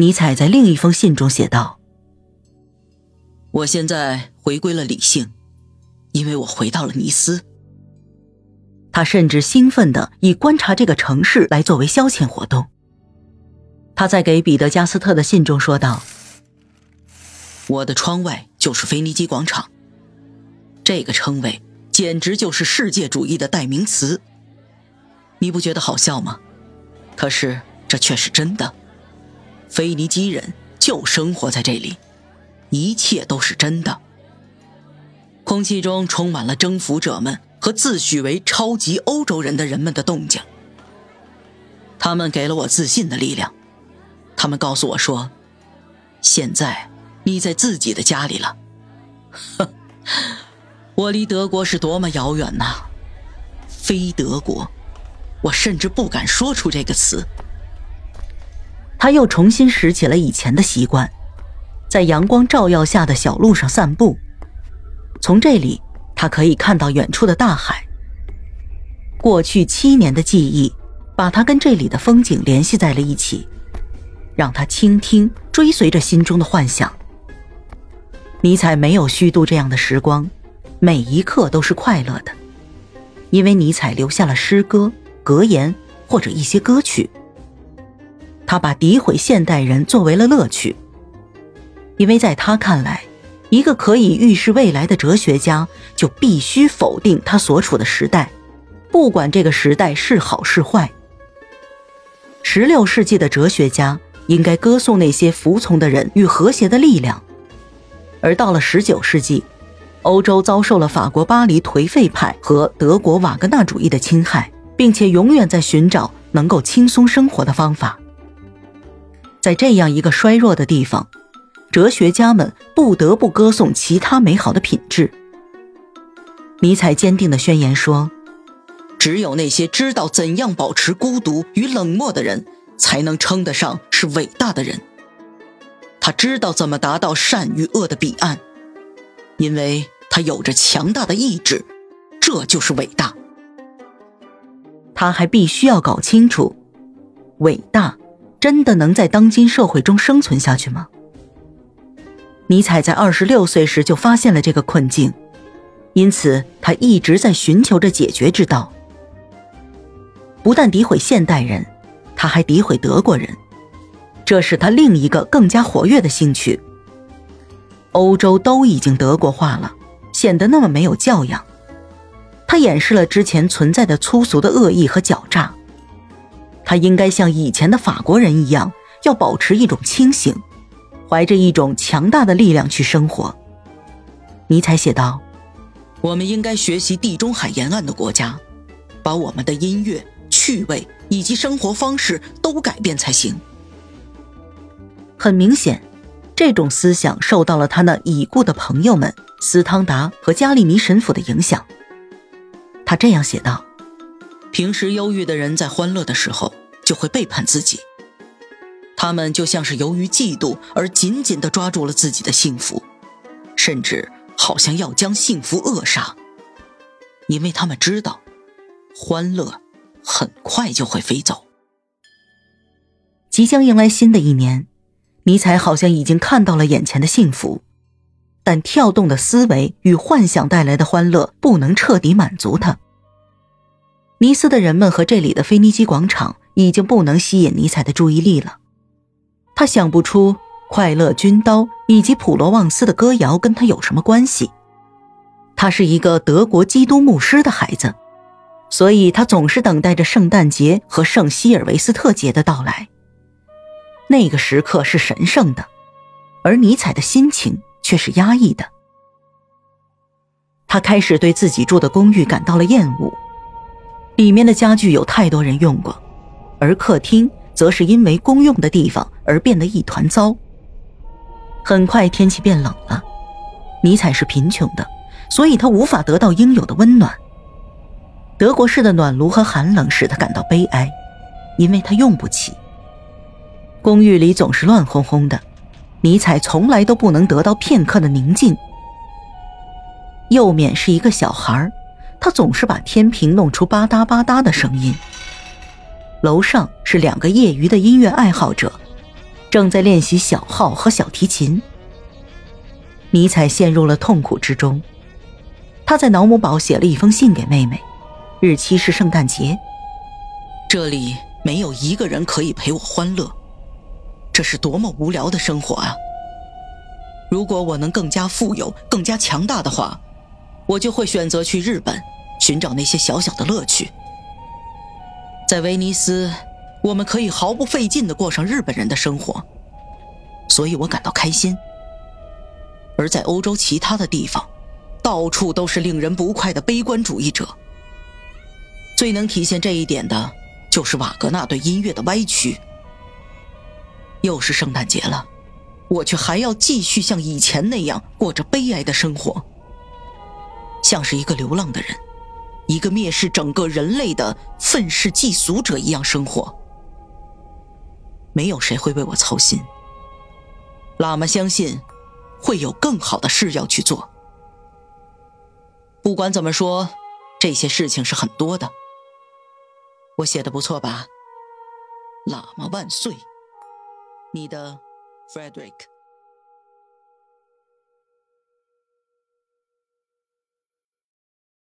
尼采在另一封信中写道：“我现在回归了理性，因为我回到了尼斯。”他甚至兴奋的以观察这个城市来作为消遣活动。他在给彼得加斯特的信中说道：“我的窗外就是腓尼基广场，这个称谓简直就是世界主义的代名词。你不觉得好笑吗？可是这却是真的。腓尼基人就生活在这里，一切都是真的。空气中充满了征服者们。”和自诩为超级欧洲人的人们的动静，他们给了我自信的力量。他们告诉我说：“现在你在自己的家里了。”呵，我离德国是多么遥远呐！非德国，我甚至不敢说出这个词。他又重新拾起了以前的习惯，在阳光照耀下的小路上散步。从这里。他可以看到远处的大海。过去七年的记忆，把他跟这里的风景联系在了一起，让他倾听，追随着心中的幻想。尼采没有虚度这样的时光，每一刻都是快乐的，因为尼采留下了诗歌、格言或者一些歌曲。他把诋毁现代人作为了乐趣，因为在他看来。一个可以预示未来的哲学家，就必须否定他所处的时代，不管这个时代是好是坏。十六世纪的哲学家应该歌颂那些服从的人与和谐的力量，而到了十九世纪，欧洲遭受了法国巴黎颓废派和德国瓦格纳主义的侵害，并且永远在寻找能够轻松生活的方法。在这样一个衰弱的地方。哲学家们不得不歌颂其他美好的品质。尼采坚定的宣言说：“只有那些知道怎样保持孤独与冷漠的人，才能称得上是伟大的人。他知道怎么达到善与恶的彼岸，因为他有着强大的意志，这就是伟大。他还必须要搞清楚，伟大真的能在当今社会中生存下去吗？”尼采在二十六岁时就发现了这个困境，因此他一直在寻求着解决之道。不但诋毁现代人，他还诋毁德国人，这是他另一个更加活跃的兴趣。欧洲都已经德国化了，显得那么没有教养。他掩饰了之前存在的粗俗的恶意和狡诈。他应该像以前的法国人一样，要保持一种清醒。怀着一种强大的力量去生活，尼采写道：“我们应该学习地中海沿岸的国家，把我们的音乐、趣味以及生活方式都改变才行。”很明显，这种思想受到了他那已故的朋友们斯汤达和加利尼神父的影响。他这样写道：“平时忧郁的人在欢乐的时候就会背叛自己。”他们就像是由于嫉妒而紧紧的抓住了自己的幸福，甚至好像要将幸福扼杀，因为他们知道，欢乐很快就会飞走。即将迎来新的一年，尼采好像已经看到了眼前的幸福，但跳动的思维与幻想带来的欢乐不能彻底满足他。尼斯的人们和这里的腓尼基广场已经不能吸引尼采的注意力了。他想不出《快乐军刀》以及普罗旺斯的歌谣跟他有什么关系。他是一个德国基督牧师的孩子，所以他总是等待着圣诞节和圣希尔维斯特节的到来。那个时刻是神圣的，而尼采的心情却是压抑的。他开始对自己住的公寓感到了厌恶，里面的家具有太多人用过，而客厅。则是因为公用的地方而变得一团糟。很快天气变冷了，尼采是贫穷的，所以他无法得到应有的温暖。德国式的暖炉和寒冷使他感到悲哀，因为他用不起。公寓里总是乱哄哄的，尼采从来都不能得到片刻的宁静。右面是一个小孩，他总是把天平弄出吧嗒吧嗒的声音。楼上是两个业余的音乐爱好者，正在练习小号和小提琴。尼采陷入了痛苦之中，他在瑙姆堡写了一封信给妹妹，日期是圣诞节。这里没有一个人可以陪我欢乐，这是多么无聊的生活啊！如果我能更加富有、更加强大的话，我就会选择去日本寻找那些小小的乐趣。在威尼斯，我们可以毫不费劲地过上日本人的生活，所以我感到开心。而在欧洲其他的地方，到处都是令人不快的悲观主义者。最能体现这一点的。就是瓦格纳对音乐的歪曲。又是圣诞节了，我却还要继续像以前那样过着悲哀的生活，像是一个流浪的人，一个蔑视整个人类的愤世嫉俗者一样生活。没有谁会为我操心。喇嘛相信，会有更好的事要去做。不管怎么说，这些事情是很多的。我写的不错吧？喇嘛万岁！你的 Frederick。